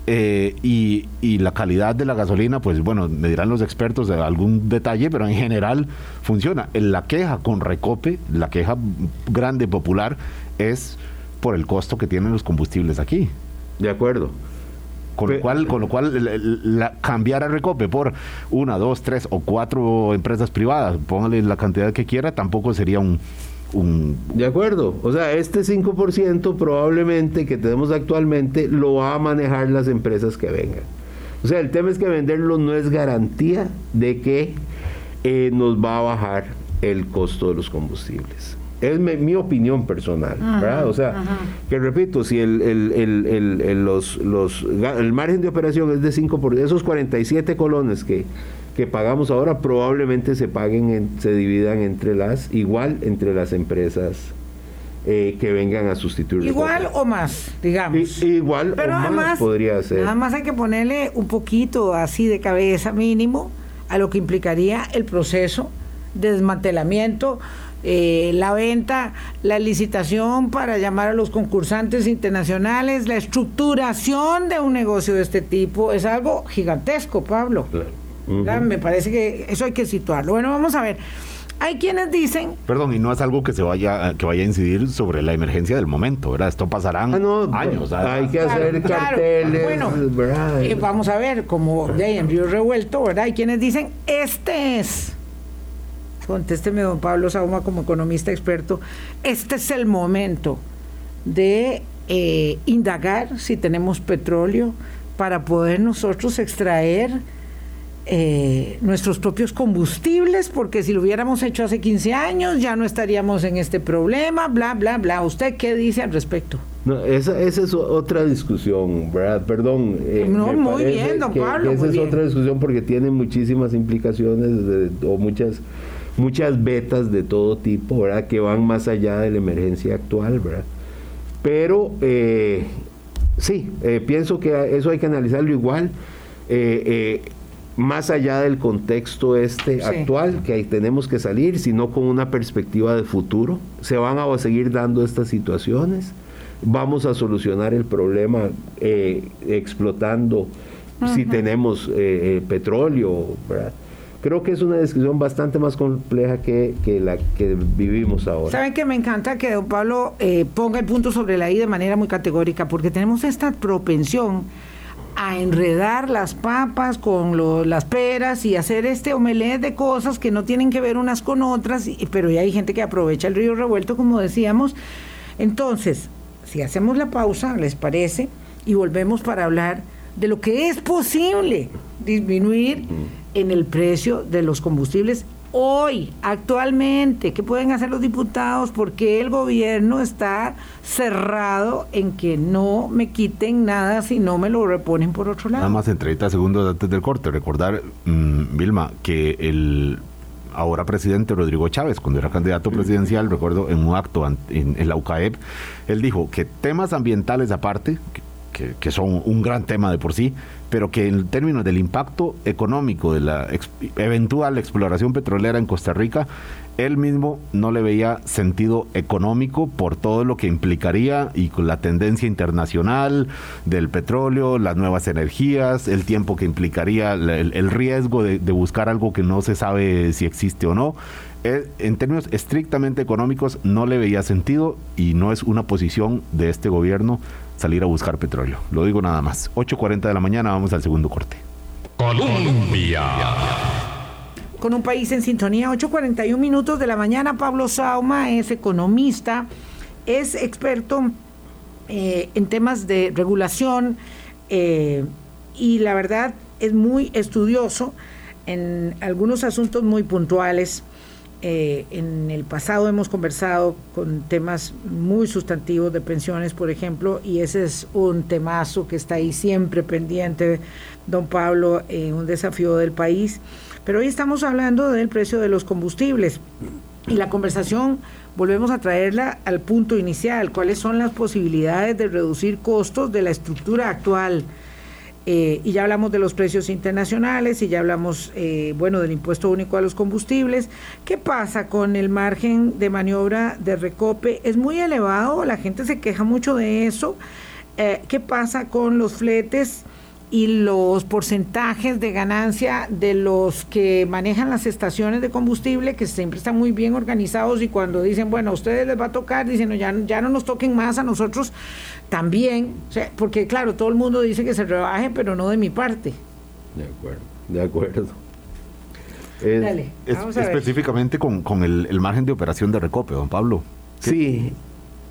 Eh, y, la calidad de la gasolina, pues bueno, me dirán los expertos de algún detalle, pero en general funciona. La queja con Recope, la queja grande, popular, es por el costo que tienen los combustibles aquí. De acuerdo. Con lo cual, con lo cual cambiar a Recope por una, dos, tres o cuatro empresas privadas, póngale la cantidad que quiera, tampoco sería un, De acuerdo, o sea, este 5% probablemente que tenemos actualmente lo va a manejar las empresas que vengan. O sea, el tema es que venderlo no es garantía de que eh, nos va a bajar el costo de los combustibles. Es mi, opinión personal, ¿verdad? O sea, que repito, si el, el, los, los, el margen de operación es de 5 por esos 47 colones que, que pagamos ahora probablemente se paguen, se dividan entre las, igual entre las empresas eh, que vengan a sustituir. Igual o más, digamos. igual Pero o más podría ser. Nada más hay que ponerle un poquito así de cabeza mínimo a lo que implicaría el proceso de desmantelamiento, eh, la venta, la licitación para llamar a los concursantes internacionales, la estructuración de un negocio de este tipo. Es algo gigantesco, Pablo. Me parece que eso hay que situarlo. Bueno, vamos a ver. Hay quienes dicen, Perdón, y no es algo que se vaya que vaya a incidir sobre la emergencia del momento, ¿verdad? Esto pasarán Ah, no, años. hay que Claro, hacer claro. carteles. Bueno, ¿verdad? eh, vamos a ver, como de ahí en Río Revuelto, ¿verdad? Hay quienes dicen, este es, contésteme don Pablo Sauma como economista experto, este es el momento de eh, indagar si tenemos petróleo para poder nosotros extraer eh, nuestros propios combustibles, porque si lo hubiéramos hecho hace 15 años ya no estaríamos en este problema, bla, bla, bla. ¿Usted qué dice al respecto? No, esa, esa es otra discusión, ¿verdad? Perdón. eh, No, muy bien, don Pablo, esa muy es bien. otra discusión porque tiene muchísimas implicaciones de- o muchas muchas vetas de todo tipo, ¿verdad? Que van más allá de la emergencia actual, ¿verdad? Pero eh, sí, eh, pienso que eso hay que analizarlo igual. eh, eh, más allá del contexto este Sí. actual, que ahí tenemos que salir, sino con una perspectiva de futuro. Se van a seguir dando estas situaciones. Vamos a solucionar el problema eh, explotando si tenemos eh, eh, petróleo. ¿verdad? Creo que es una discusión bastante más compleja que, que la que vivimos ahora. Saben que me encanta que don Pablo eh, ponga el punto sobre la I de manera muy categórica, porque tenemos esta propensión a enredar las papas con lo- las peras y hacer este omelette de cosas que no tienen que ver unas con otras, y- pero ya hay gente que aprovecha el río revuelto, como decíamos. Entonces, si hacemos la pausa, ¿les parece? Y volvemos para hablar de lo que es posible disminuir en el precio de los combustibles hoy, actualmente. ¿Qué pueden hacer los diputados? Porque el gobierno está cerrado en que no me quiten nada si no me lo reponen por otro lado. Nada más en 30 segundos antes del corte. Recordar, mm, Vilma, que el ahora presidente Rodrigo Chávez, cuando era candidato presidencial, recuerdo en un acto en, en la UCAEP, él dijo que temas ambientales aparte, que, que- que son un gran tema de por sí, pero que en términos del impacto económico de la eventual exploración petrolera en Costa Rica, él mismo no le veía sentido económico por todo lo que implicaría y con la tendencia internacional del petróleo, las nuevas energías, el tiempo que implicaría, el, el riesgo de buscar algo que no se sabe si existe o no. Él, en términos estrictamente económicos no le veía sentido y no es una posición de este gobierno salir a buscar petróleo. Lo digo nada más. 8.40 de la mañana, vamos al segundo corte. Colombia. con un país en sintonía. 8.41 minutos de la mañana. Pablo Sauma es economista, es experto eh, en temas de regulación eh, y la verdad es muy estudioso en algunos asuntos muy puntuales. Eh, en el pasado hemos conversado con temas muy sustantivos de pensiones, por ejemplo, y ese es un temazo que está ahí siempre pendiente, don Pablo, eh, un desafío del país. Pero hoy estamos hablando del precio de los combustibles y la conversación volvemos a traerla al punto inicial, cuáles son las posibilidades de reducir costos de la estructura actual. Eh, y ya hablamos de los precios internacionales y ya hablamos, eh, bueno, del impuesto único a los combustibles. ¿Qué pasa con el margen de maniobra de recope? Es muy elevado, la gente se queja mucho de eso. Eh, ¿Qué pasa con los fletes y los porcentajes de ganancia de los que manejan las estaciones de combustible, que siempre están muy bien organizados y cuando dicen, bueno, a ustedes les va a tocar, dicen, no, ya, ya no nos toquen más a nosotros también, o sea, porque claro, todo el mundo dice que se rebaje, pero no de mi parte. De acuerdo, de acuerdo. Dale, Es- vamos a ver. específicamente con, con el, el margen de operación de recope, don Pablo. Sí,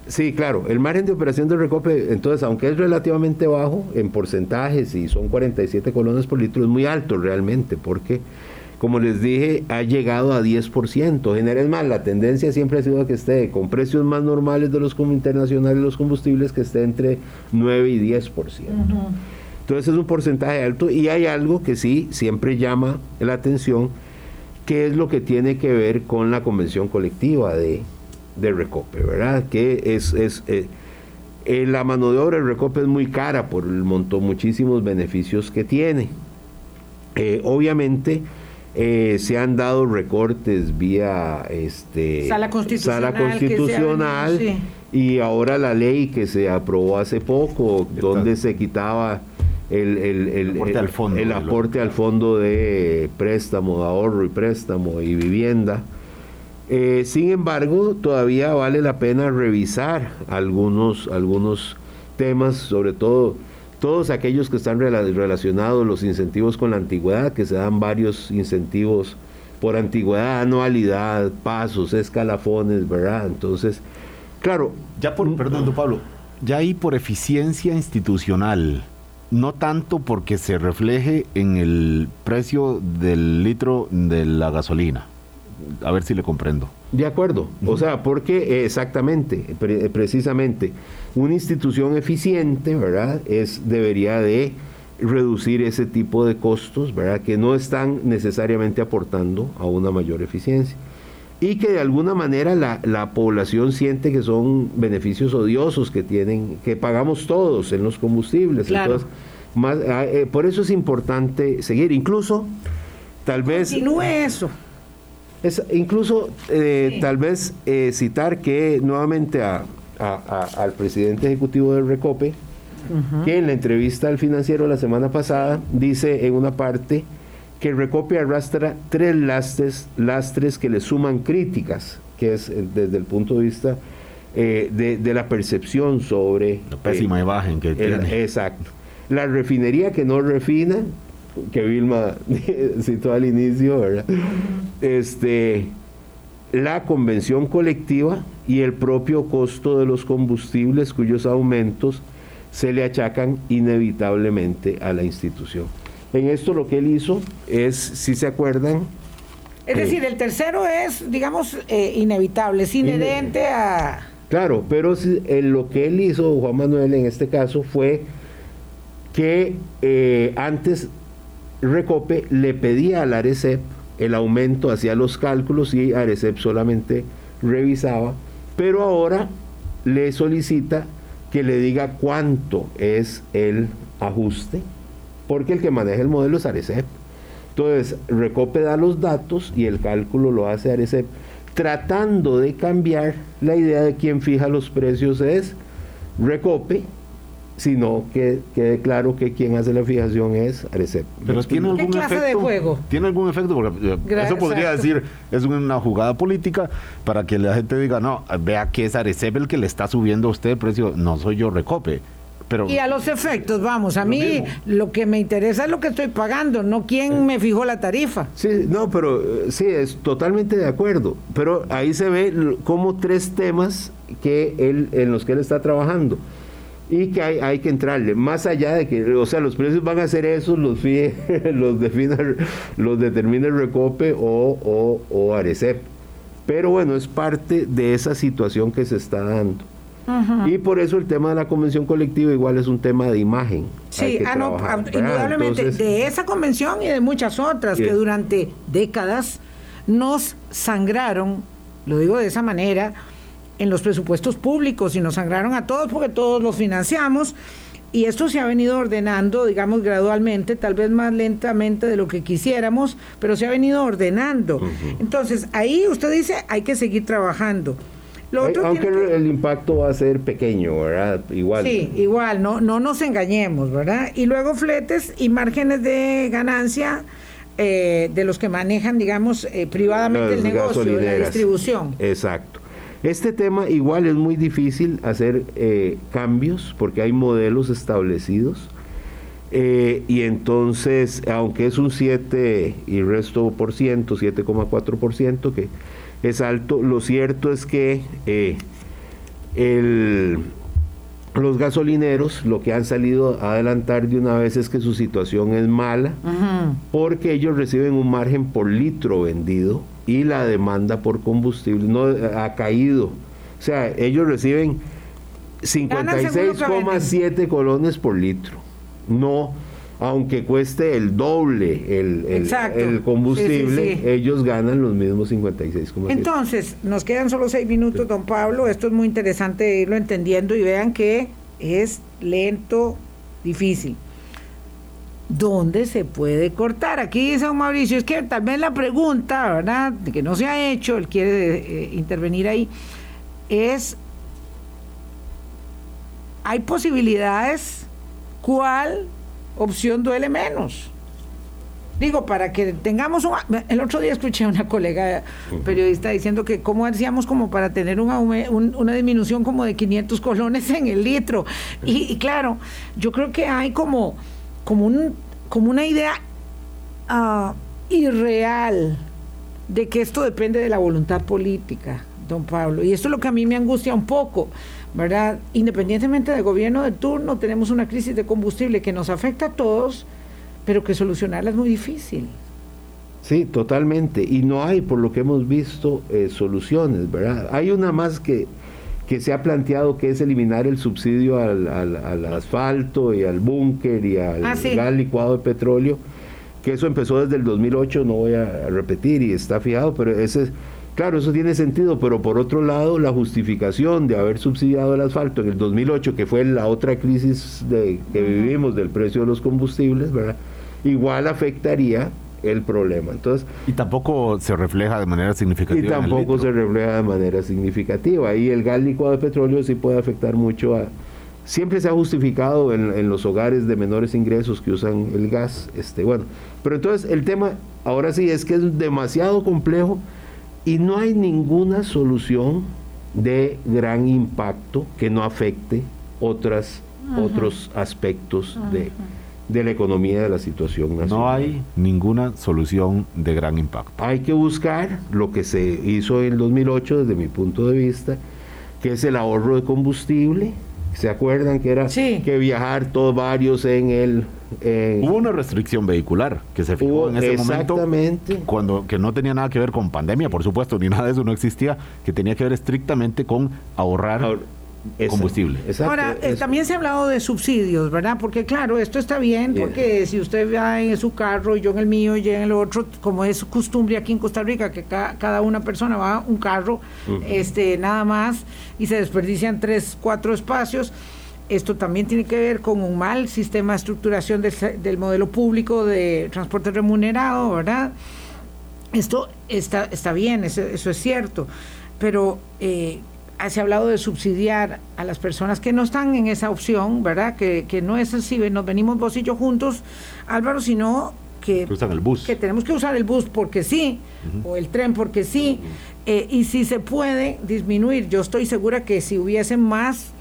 sí, claro. El margen de operación de recope, entonces, aunque es relativamente bajo en porcentajes y son 47 colones por litro, es muy alto realmente, porque, como les dije, ha llegado a 10%. Genera- Es más, la tendencia siempre ha sido que esté con precios más normales de los com- internacionales los combustibles, que esté entre 9 y 10%. Entonces es un porcentaje alto y hay algo que sí siempre llama la atención, que es lo que tiene que ver con la convención colectiva de de Recope, ¿verdad? Que es, es eh, eh, la mano de obra de Recope es muy cara por el montón, muchísimos beneficios que tiene. Eh, obviamente se han dado recortes vía este, sala constitucional, sala constitucional y ahora la ley que se aprobó hace poco, donde se quitaba el, el, aporte, al, fondo, el aporte al fondo de préstamo, de ahorro y préstamo y vivienda. Eh, sin embargo, todavía vale la pena revisar algunos, algunos temas, sobre todo todos aquellos que están relacionados, los incentivos con la antigüedad, que se dan varios incentivos por antigüedad, anualidad, pasos, escalafones, ¿verdad? Entonces, claro. Ya por, perdón, Pablo, ya ahí por eficiencia institucional, no tanto porque se refleje en el precio del litro de la gasolina. A ver si le comprendo. De acuerdo, o sea, porque exactamente, precisamente, una institución eficiente, ¿verdad? Es debería de reducir ese tipo de costos, ¿verdad? Que no están necesariamente aportando a una mayor eficiencia y que de alguna manera la, la, población siente que son beneficios odiosos que tienen, que pagamos todos en los combustibles. Entonces, más, ah, eh, por eso es importante seguir. Incluso, tal vez... Continúe eso. Es, incluso, eh, tal vez eh, citar que nuevamente a, al presidente ejecutivo del Recope, que en la entrevista al financiero la semana pasada dice en una parte que el Recope arrastra tres lastres, lastres que le suman críticas, que es desde el punto de vista de, la percepción sobre... La pésima imagen que tiene. Exacto. La refinería que no refina, que Vilma <laughs> citó al inicio, ¿verdad? Este, la convención colectiva y el propio costo de los combustibles cuyos aumentos se le achacan inevitablemente a la institución. En esto lo que él hizo es, si se acuerdan... Es decir, el tercero es, digamos, eh, inevitable, es inherente a... Claro, pero lo que él hizo, Juan Manuel, en este caso, fue que eh, antes Recope le pedía al Arecep el aumento, hacía los cálculos y Arecep solamente revisaba, pero ahora le solicita que le diga cuánto es el ajuste, porque el que maneja el modelo es Arecep. Entonces, Recope da los datos y el cálculo lo hace Arecep, tratando de cambiar la idea de quién fija los precios es Recope sino que quede claro que quien hace la fijación es Arecep. Pero tiene algún ¿Qué clase efecto, de juego? Tiene algún efecto, porque eh, eso podría decir, es una jugada política para que la gente diga, no, vea que es Arecep el que le está subiendo a usted el precio, no soy yo Recope. Pero, y a los efectos, vamos, a mí lo que me interesa es lo que estoy pagando, no quién me fijó la tarifa. Sí, no, pero eh, sí, es totalmente de acuerdo. Pero ahí se ve como tres temas que él, en los que él está trabajando y que hay, hay, que entrarle, más allá de que, o sea, los precios van a ser esos, los FIE, <laughs> los defina, los determina el Recope o, o, o, Arecep. Pero bueno, es parte de esa situación que se está dando. Y por eso el tema de la convención colectiva igual es un tema de imagen. Sí, ah, no, indudablemente, de esa convención y de muchas otras que durante décadas nos sangraron, lo digo de esa manera, en los presupuestos públicos y nos sangraron a todos porque todos los financiamos. Y esto se ha venido ordenando, digamos, gradualmente, tal vez más lentamente de lo que quisiéramos, pero se ha venido ordenando. Entonces, ahí usted dice, hay que seguir trabajando. Aunque el impacto va a ser pequeño, ¿verdad? Igual. Sí, igual, no, no nos engañemos, ¿verdad? Y luego fletes y márgenes de ganancia eh, de los que manejan, digamos, eh, privadamente el negocio, la distribución. Exacto. Este tema igual es muy difícil hacer eh, cambios porque hay modelos establecidos. Eh, y entonces, aunque es un 7 y resto por ciento, 7,4 por ciento, que es alto, lo cierto es que eh, los gasolineros lo que han salido a adelantar de una vez es que su situación es mala, porque ellos reciben un margen por litro vendido y la demanda por combustible no ha caído. O sea, ellos reciben 56,7 colones por litro. No, aunque cueste el doble el, el, Exacto. el combustible, Sí, sí, sí. ellos ganan los mismos 56,7. Entonces, nos quedan solo seis minutos, don Pablo. Esto es muy interesante irlo entendiendo y vean que es lento, difícil. ¿Dónde se puede cortar? Aquí dice don Mauricio, es que tal vez la pregunta, ¿verdad? Que no se ha hecho, él quiere eh, intervenir ahí, es, ¿hay posibilidades? ¿Cuál opción duele menos? Digo, para que tengamos un... El otro día escuché a una colega periodista diciendo que cómo hacíamos como para tener un aume- un- una disminución como de 500 colones en el litro. Y, y claro, yo creo que hay como, como, un, como una idea ah, irreal de que esto depende de la voluntad política, don Pablo. Y esto es lo que a mí me angustia un poco, ¿verdad? Independientemente del gobierno de turno, tenemos una crisis de combustible que nos afecta a todos, pero que solucionarla es muy difícil. Sí, totalmente. Y no hay, por lo que hemos visto, eh, soluciones, ¿verdad? Hay una más que, que se ha planteado que es eliminar el subsidio al, al- al asfalto y al búnker y al Ah, sí. gas licuado de petróleo, que eso empezó desde el 2008, no voy a repetir y está fijado, pero ese, claro, eso tiene sentido, pero por otro lado, la justificación de haber subsidiado el asfalto en el 2008, que fue la otra crisis de, que vivimos del precio de los combustibles, ¿verdad? Igual afectaría el problema. Entonces, Y tampoco se refleja de manera significativa. y tampoco se refleja de manera significativa. Y el gas licuado de petróleo sí puede afectar mucho a... Siempre se ha justificado en, en los hogares de menores ingresos que usan el gas. Este, bueno, pero entonces el tema ahora sí es que es demasiado complejo y no hay ninguna solución de gran impacto que no afecte otras, otros aspectos de, de la economía de la situación nacional. No hay ninguna solución de gran impacto. Hay que buscar lo que se hizo en el 2008 desde mi punto de vista, que es el ahorro de combustible. ¿Se acuerdan que era Sí. que viajar todos varios en el... Hubo una restricción vehicular que se fijó Hubo- en ese momento exactamente. cuando que no tenía nada que ver con pandemia, por supuesto, ni nada de eso no existía, que tenía que ver estrictamente con ahorrar ahor- combustible. exacto, Ahora, eh, también se ha hablado de subsidios, ¿verdad? Porque claro, esto está bien, porque si usted va en su carro, yo en el mío, y yo en el otro, como es costumbre aquí en Costa Rica, que ca- cada una persona va a un carro, este, nada más, y se desperdician tres, cuatro espacios. Esto también tiene que ver con un mal sistema de estructuración del, del modelo público de transporte remunerado, ¿verdad? Esto está, está bien, eso, eso es cierto, pero eh, se ha hablado de subsidiar a las personas que no están en esa opción, ¿verdad? Que, que no es así, nos venimos vos y yo juntos, Álvaro, sino que, Que usan el bus. que tenemos que usar el bus porque sí, o el tren porque sí, eh, y si se puede disminuir, yo estoy segura que si hubiesen más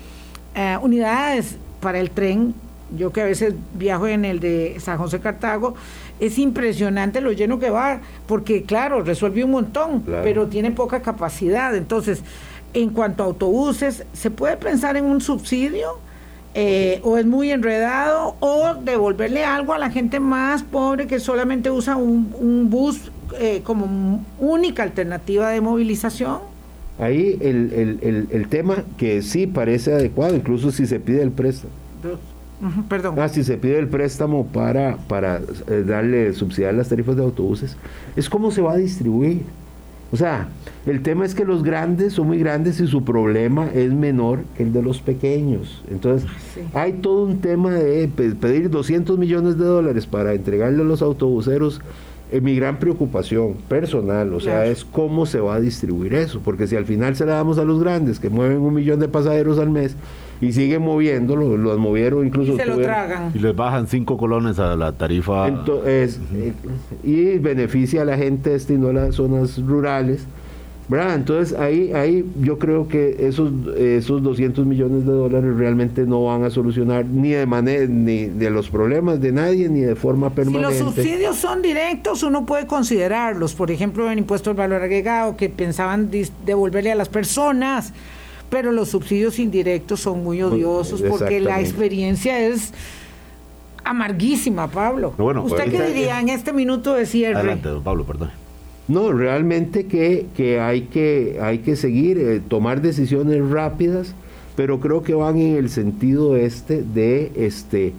eh, unidades para el tren, yo que a veces viajo en el de San José Cartago, es impresionante lo lleno que va, porque claro, resuelve un montón, Claro. pero tiene poca capacidad. Entonces, en cuanto a autobuses, ¿se puede pensar en un subsidio? Eh, o es muy enredado, o devolverle algo a la gente más pobre que solamente usa un, un bus eh, como única alternativa de movilización. Ahí el, el- el- el tema que sí parece adecuado, incluso si se pide el préstamo. Perdón. Ah, si se pide el préstamo para, para eh, darle, subsidiar las tarifas de autobuses, es cómo se va a distribuir. O sea, el tema es que los grandes son muy grandes y su problema es menor que el de los pequeños. Entonces, Sí. hay todo un tema de pe- pedir 200 millones de dólares para entregarle a los autobuseros. Es mi gran preocupación personal, o sea, Claro. es cómo se va a distribuir eso, porque si al final se la damos a los grandes que mueven un millón de pasajeros al mes y siguen moviéndolo, los movieron incluso y se lo tragan. Y les bajan cinco colones a la tarifa. Ento- es, eh, y beneficia a la gente este y no a las zonas rurales. ¿verdad? Entonces ahí, ahí yo creo que esos, esos 200 millones de dólares realmente no van a solucionar ni de manera ni de los problemas de nadie ni de forma Si permanente. los subsidios son directos, uno puede considerarlos. Por ejemplo, el impuesto al valor agregado, que pensaban devolverle a las personas. Pero los subsidios indirectos son muy odiosos porque la experiencia es amarguísima, Pablo. Bueno, ¿Usted qué ahorita- diría en este minuto de cierre? Adelante, don Pablo, perdón. No, realmente que, que hay que hay que seguir, eh, tomar decisiones rápidas, pero creo que van en el sentido este de este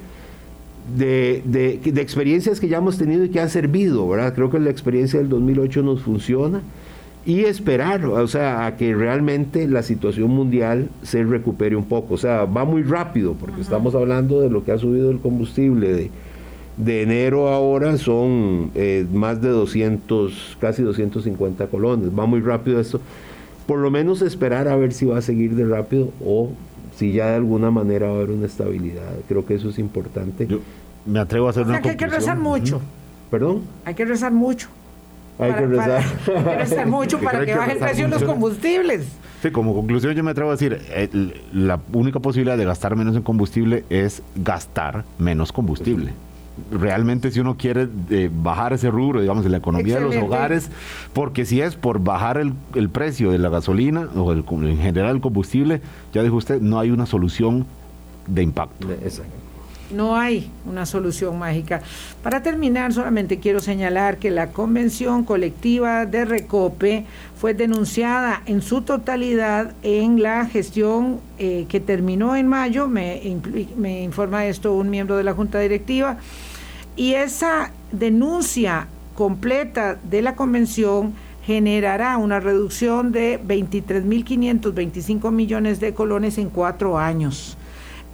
de, de, de, experiencias que ya hemos tenido y que han servido, ¿verdad? Creo que la experiencia del 2008 nos funciona y esperar, o sea, a que realmente la situación mundial se recupere un poco. O sea, va muy rápido porque estamos hablando de lo que ha subido el combustible de, de enero ahora son eh, más de 200, casi 250 colones. Va muy rápido esto. Por lo menos esperar a ver si va a seguir de rápido o si ya de alguna manera va a haber una estabilidad. Creo que eso es importante. Yo me atrevo a hacer O sea una que hay que rezar mucho. ¿Perdón? Hay que rezar mucho. Hay que rezar. <laughs> para- hay que rezar mucho para que que baje el rezar precio de los combustibles. Sí, como conclusión yo me atrevo a decir, eh, la única posibilidad de gastar menos en combustible es gastar menos combustible. Realmente si uno quiere eh, bajar ese rubro, digamos, de la economía de los hogares, porque si es por bajar el, el precio de la gasolina o el- en general el combustible, ya dijo usted, no hay una solución de impacto. Exacto. No hay una solución mágica. Para terminar, solamente quiero señalar que la convención colectiva de Recope fue denunciada en su totalidad en la gestión eh, que terminó en mayo. Me, me informa esto un miembro de la Junta Directiva. Y esa denuncia completa de la convención generará una reducción de 23.525 millones de colones en cuatro años.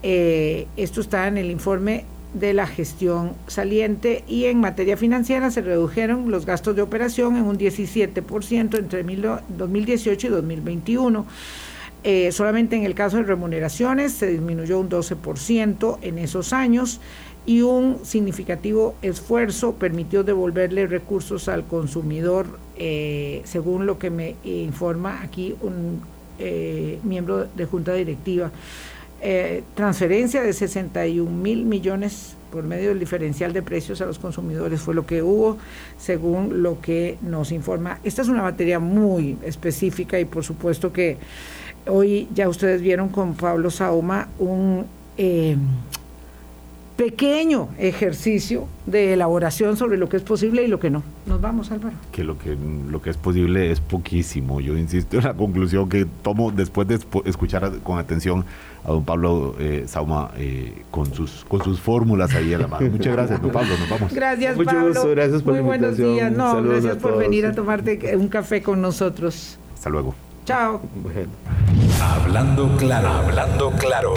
Eh, esto está en el informe de la gestión saliente y en materia financiera se redujeron los gastos de operación en un 17% entre mil- 2018 y 2021. Eh, solamente en el caso de remuneraciones se disminuyó un 12% en esos años y un significativo esfuerzo permitió devolverle recursos al consumidor, eh, según lo que me informa aquí un miembro de junta directiva. Eh, transferencia de 61 mil millones por medio del diferencial de precios a los consumidores fue lo que hubo, según lo que nos informa. Esta es una materia muy específica y por supuesto que hoy ya ustedes vieron con Pablo Sauma un eh, pequeño ejercicio de elaboración sobre lo que es posible y lo que no. Nos vamos, Álvaro. que lo que lo que es posible es poquísimo. Yo insisto en la conclusión que tomo después de escuchar con atención a don Pablo eh, Sauma eh, con sus con sus fórmulas ahí a la mano. Muchas gracias, don Pablo. Nos vamos. Gracias, Mucho Pablo. gusto, gracias por Muy la buenos días. No, Saludos gracias por todos. venir a tomarte un café con nosotros. Hasta luego. Chao. Bueno. Hablando claro, hablando claro.